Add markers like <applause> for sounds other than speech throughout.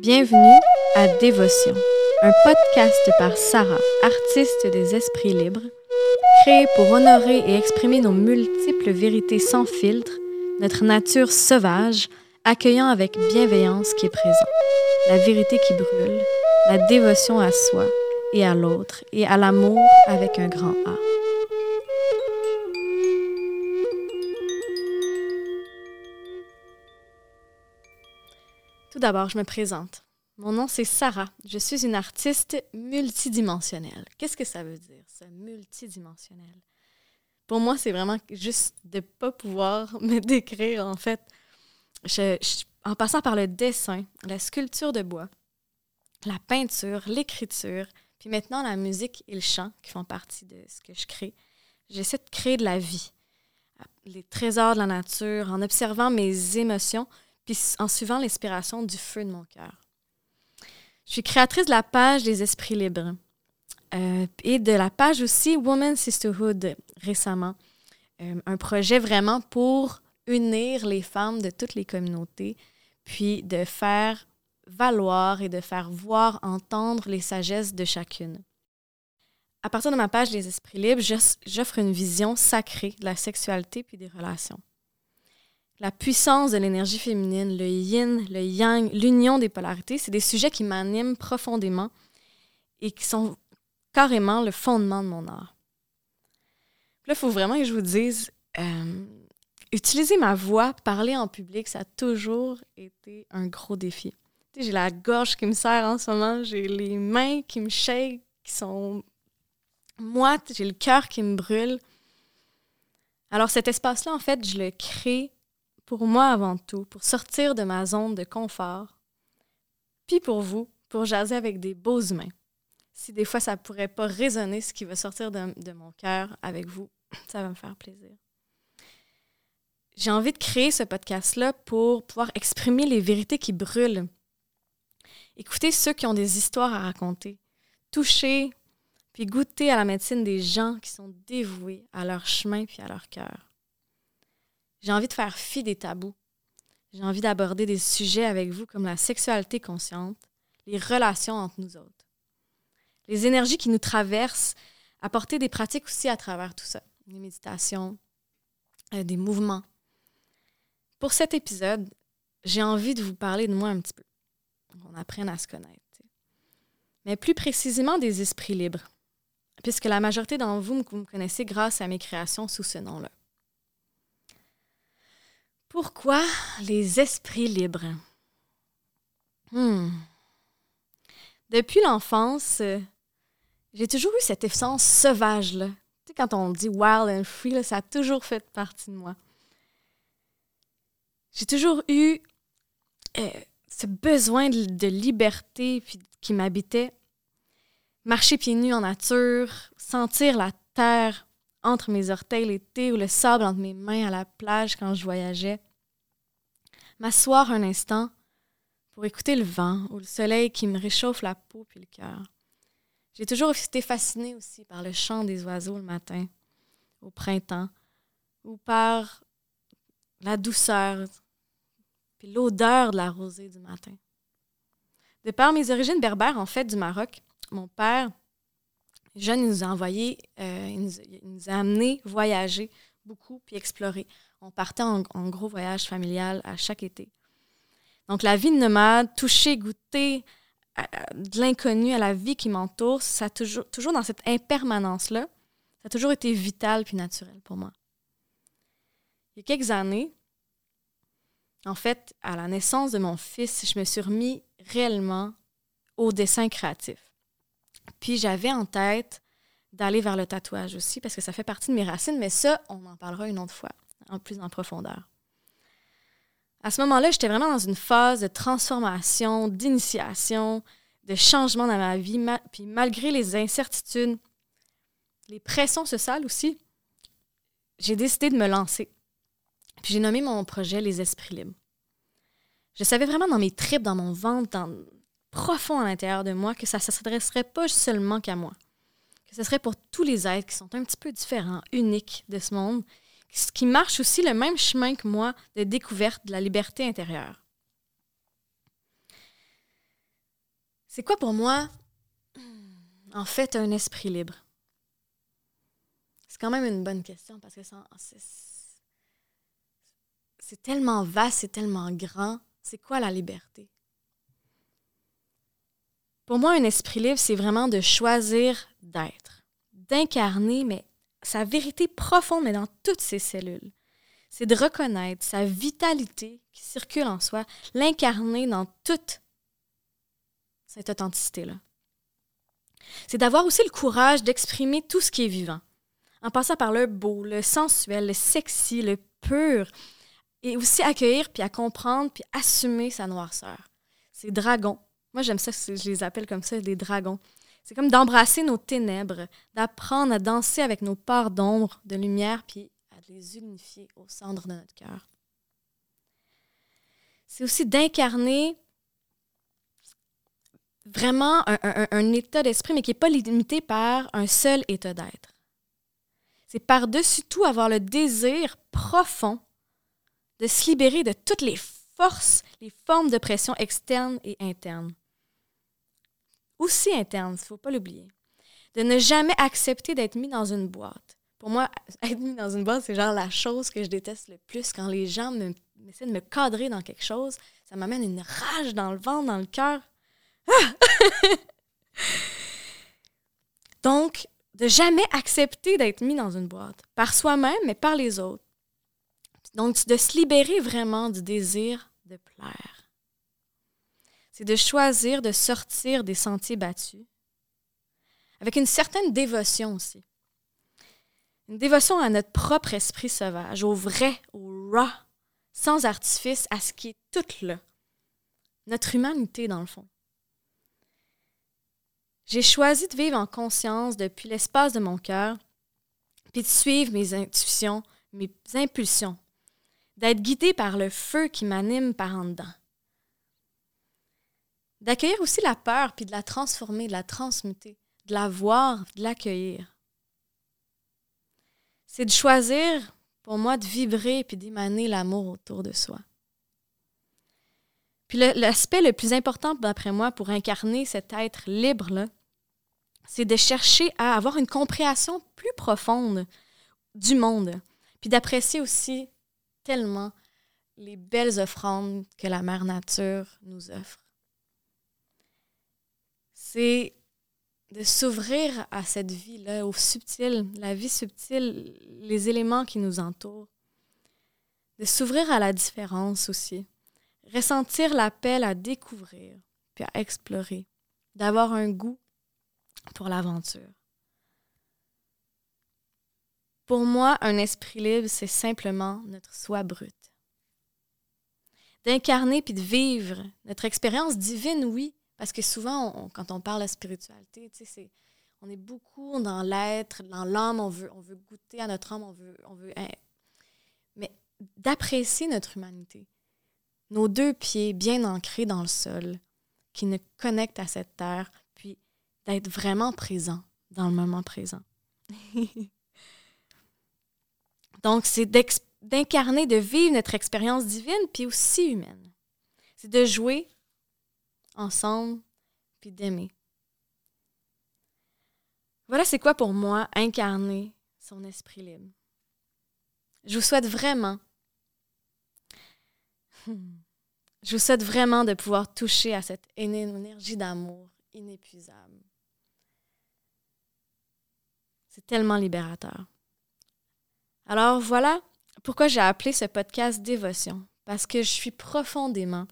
Bienvenue à Dévotion, un podcast par Sarah, artiste des esprits libres, créé pour honorer et exprimer nos multiples vérités sans filtre, notre nature sauvage, accueillant avec bienveillance qui est présent, la vérité qui brûle, la dévotion à soi et à l'autre, et à l'amour avec un grand A. Tout d'abord, je me présente. Mon nom, c'est Sarah. Je suis une artiste multidimensionnelle. Qu'est-ce que ça veut dire, ça, multidimensionnel? Pour moi, c'est vraiment juste de ne pas pouvoir <laughs> me décrire, en fait. en passant par le dessin, la sculpture de bois, la peinture, l'écriture, puis maintenant la musique et le chant qui font partie de ce que je crée. J'essaie de créer de la vie, les trésors de la nature, en observant mes émotions, puis en suivant l'inspiration du feu de mon cœur. Je suis créatrice de la page des esprits libres euh, et de la page aussi Women Sisterhood récemment. Euh, un projet vraiment pour unir les femmes de toutes les communautés, puis de faire valoir et de faire voir, entendre les sagesses de chacune. À partir de ma page Les Esprits Libres, j'offre une vision sacrée de la sexualité puis des relations. La puissance de l'énergie féminine, le yin, le yang, l'union des polarités, c'est des sujets qui m'animent profondément et qui sont carrément le fondement de mon art. Là, il faut vraiment que je vous dise, euh, utiliser ma voix, parler en public, ça a toujours été un gros défi j'ai la gorge qui me serre en ce moment, j'ai les mains qui me shake, qui sont moites, j'ai le cœur qui me brûle. Alors cet espace-là, en fait, je le crée pour moi avant tout, pour sortir de ma zone de confort, puis pour vous, pour jaser avec des beaux humains. Si des fois ça pourrait pas résonner ce qui va sortir de, mon cœur avec vous, <clears throat> ça va me faire plaisir. J'ai envie de créer ce podcast-là pour pouvoir exprimer les vérités qui brûlent, Écoutez ceux qui ont des histoires à raconter. Touchez, puis goûtez à la médecine des gens qui sont dévoués à leur chemin puis à leur cœur. J'ai envie de faire fi des tabous. J'ai envie d'aborder des sujets avec vous comme la sexualité consciente, les relations entre nous autres, les énergies qui nous traversent, apporter des pratiques aussi à travers tout ça, des méditations, euh, des mouvements. Pour cet épisode, j'ai envie de vous parler de moi un petit peu qu'on apprenne à se connaître. Mais plus précisément des esprits libres, puisque la majorité d'entre vous, me connaissez grâce à mes créations sous ce nom-là. Pourquoi les esprits libres? Hmm. Depuis l'enfance, j'ai toujours eu cette essence sauvage-là. Tu sais, quand on dit wild and free, ça a toujours fait partie de moi. J'ai toujours eu euh, ce besoin de, liberté qui m'habitait. Marcher pieds nus en nature, sentir la terre entre mes orteils l'été ou le sable entre mes mains à la plage quand je voyageais. M'asseoir un instant pour écouter le vent ou le soleil qui me réchauffe la peau puis le cœur. J'ai toujours été fascinée aussi par le chant des oiseaux le matin, au printemps, ou par la douceur puis l'odeur de la rosée du matin. De par mes origines berbères, en fait, du Maroc, mon père, jeune, il nous a envoyé, euh, il, nous, a amené voyager beaucoup puis explorer. On partait en, gros voyage familial à chaque été. Donc, la vie de nomade, toucher, goûter de l'inconnu à la vie qui m'entoure, ça toujours, toujours dans cette impermanence-là, ça a toujours été vital puis naturel pour moi. Il y a quelques années, en fait, à la naissance de mon fils, je me suis remis réellement au dessin créatif. Puis j'avais en tête d'aller vers le tatouage aussi, parce que ça fait partie de mes racines, mais ça, on en parlera une autre fois, en plus en profondeur. À ce moment-là, j'étais vraiment dans une phase de transformation, d'initiation, de changement dans ma vie, puis malgré les incertitudes, les pressions sociales aussi, j'ai décidé de me lancer. Puis j'ai nommé mon projet Les Esprits Libres. Je savais vraiment dans mes tripes, dans mon ventre, dans, profond à l'intérieur de moi, que ça ne s'adresserait pas seulement qu'à moi. Que ce serait pour tous les êtres qui sont un petit peu différents, uniques de ce monde, qui marchent aussi le même chemin que moi de découverte de la liberté intérieure. C'est quoi pour moi, en fait, un esprit libre? C'est quand même une bonne question parce que c'est tellement vaste, c'est tellement grand. C'est quoi la liberté? Pour moi, un esprit libre, c'est vraiment de choisir d'être, d'incarner, mais sa vérité profonde, mais dans toutes ses cellules. C'est de reconnaître sa vitalité qui circule en soi, l'incarner dans toute cette authenticité-là. C'est d'avoir aussi le courage d'exprimer tout ce qui est vivant, en passant par le beau, le sensuel, le sexy, le pur, et aussi accueillir, puis à comprendre, puis assumer sa noirceur. C'est dragon, moi, j'aime ça, je les appelle comme ça, des dragons. C'est comme d'embrasser nos ténèbres, d'apprendre à danser avec nos parts d'ombre, de lumière, puis à les unifier au centre de notre cœur. C'est aussi d'incarner vraiment un, état d'esprit, mais qui n'est pas limité par un seul état d'être. C'est par-dessus tout avoir le désir profond de se libérer de toutes les forces, les formes de pression externes et internes aussi interne, il ne faut pas l'oublier. De ne jamais accepter d'être mis dans une boîte. Pour moi, <laughs> être mis dans une boîte, c'est genre la chose que je déteste le plus. Quand les gens me, essaient de me cadrer dans quelque chose, ça m'amène une rage dans le ventre, dans le cœur. Ah! <laughs> Donc, de jamais accepter d'être mis dans une boîte, par soi-même, mais par les autres. Donc, de se libérer vraiment du désir de plaire c'est de choisir de sortir des sentiers battus avec une certaine dévotion aussi. Une dévotion à notre propre esprit sauvage, au vrai, au raw, sans artifice, à ce qui est tout là. Notre humanité, dans le fond. J'ai choisi de vivre en conscience depuis l'espace de mon cœur, puis de suivre mes intuitions, mes impulsions, d'être guidé par le feu qui m'anime par en dedans. D'accueillir aussi la peur, puis de la transformer, de la transmuter, de la voir, de l'accueillir. C'est de choisir, pour moi, de vibrer puis d'émaner l'amour autour de soi. Puis l'aspect le, plus important, d'après moi, pour incarner cet être libre-là, c'est de chercher à avoir une compréhension plus profonde du monde, puis d'apprécier aussi tellement les belles offrandes que la mère nature nous offre c'est de s'ouvrir à cette vie-là, au subtil, la vie subtile, les éléments qui nous entourent. De s'ouvrir à la différence aussi. Ressentir l'appel à découvrir, puis à explorer. D'avoir un goût pour l'aventure. Pour moi, un esprit libre, c'est simplement notre soi brute. D'incarner puis de vivre notre expérience divine, oui, parce que souvent, quand on parle de spiritualité, c'est, on est beaucoup dans l'être, dans l'âme, on veut, on veut goûter à notre âme, on veut, on veut hein, mais d'apprécier notre humanité. Nos deux pieds bien ancrés dans le sol, qui nous connectent à cette terre, puis d'être vraiment présent dans le moment présent. <laughs> Donc, c'est d'incarner, de vivre notre expérience divine, puis aussi humaine. C'est de jouer ensemble, puis d'aimer. Voilà, c'est quoi pour moi incarner son esprit libre? Je vous souhaite vraiment, <laughs> je vous souhaite vraiment de pouvoir toucher à cette énergie d'amour inépuisable. C'est tellement libérateur. Alors voilà pourquoi j'ai appelé ce podcast Dévotion, parce que je suis profondément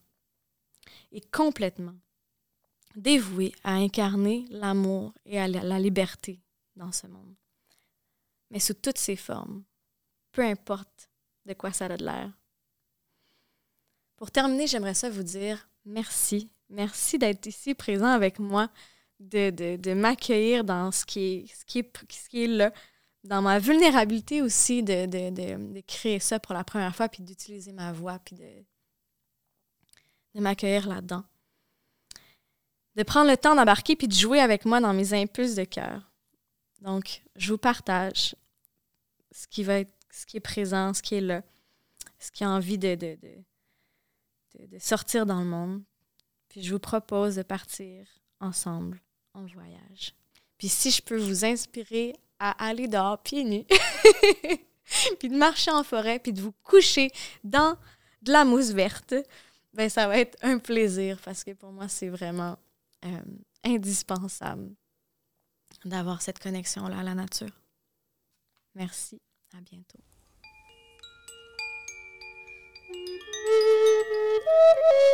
et complètement dévoué à incarner l'amour et à la liberté dans ce monde. Mais sous toutes ses formes, peu importe de quoi ça a de l'air. Pour terminer, j'aimerais ça vous dire merci. Merci d'être ici présent avec moi, de, m'accueillir dans ce qui, ce, ce qui est là, dans ma vulnérabilité aussi, de, de, créer ça pour la première fois, puis d'utiliser ma voix, puis de, de m'accueillir là-dedans. De prendre le temps d'embarquer puis de jouer avec moi dans mes impulses de cœur. Donc, je vous partage ce qui va être, ce qui est présent, ce qui est là, ce qui a envie de, de, sortir dans le monde. Puis je vous propose de partir ensemble en voyage. Puis si je peux vous inspirer à aller dehors pieds nus, <laughs> puis de marcher en forêt, puis de vous coucher dans de la mousse verte, ben ça va être un plaisir parce que pour moi, c'est vraiment euh, indispensable d'avoir cette connexion-là à la nature. Merci, à bientôt.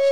<laughs>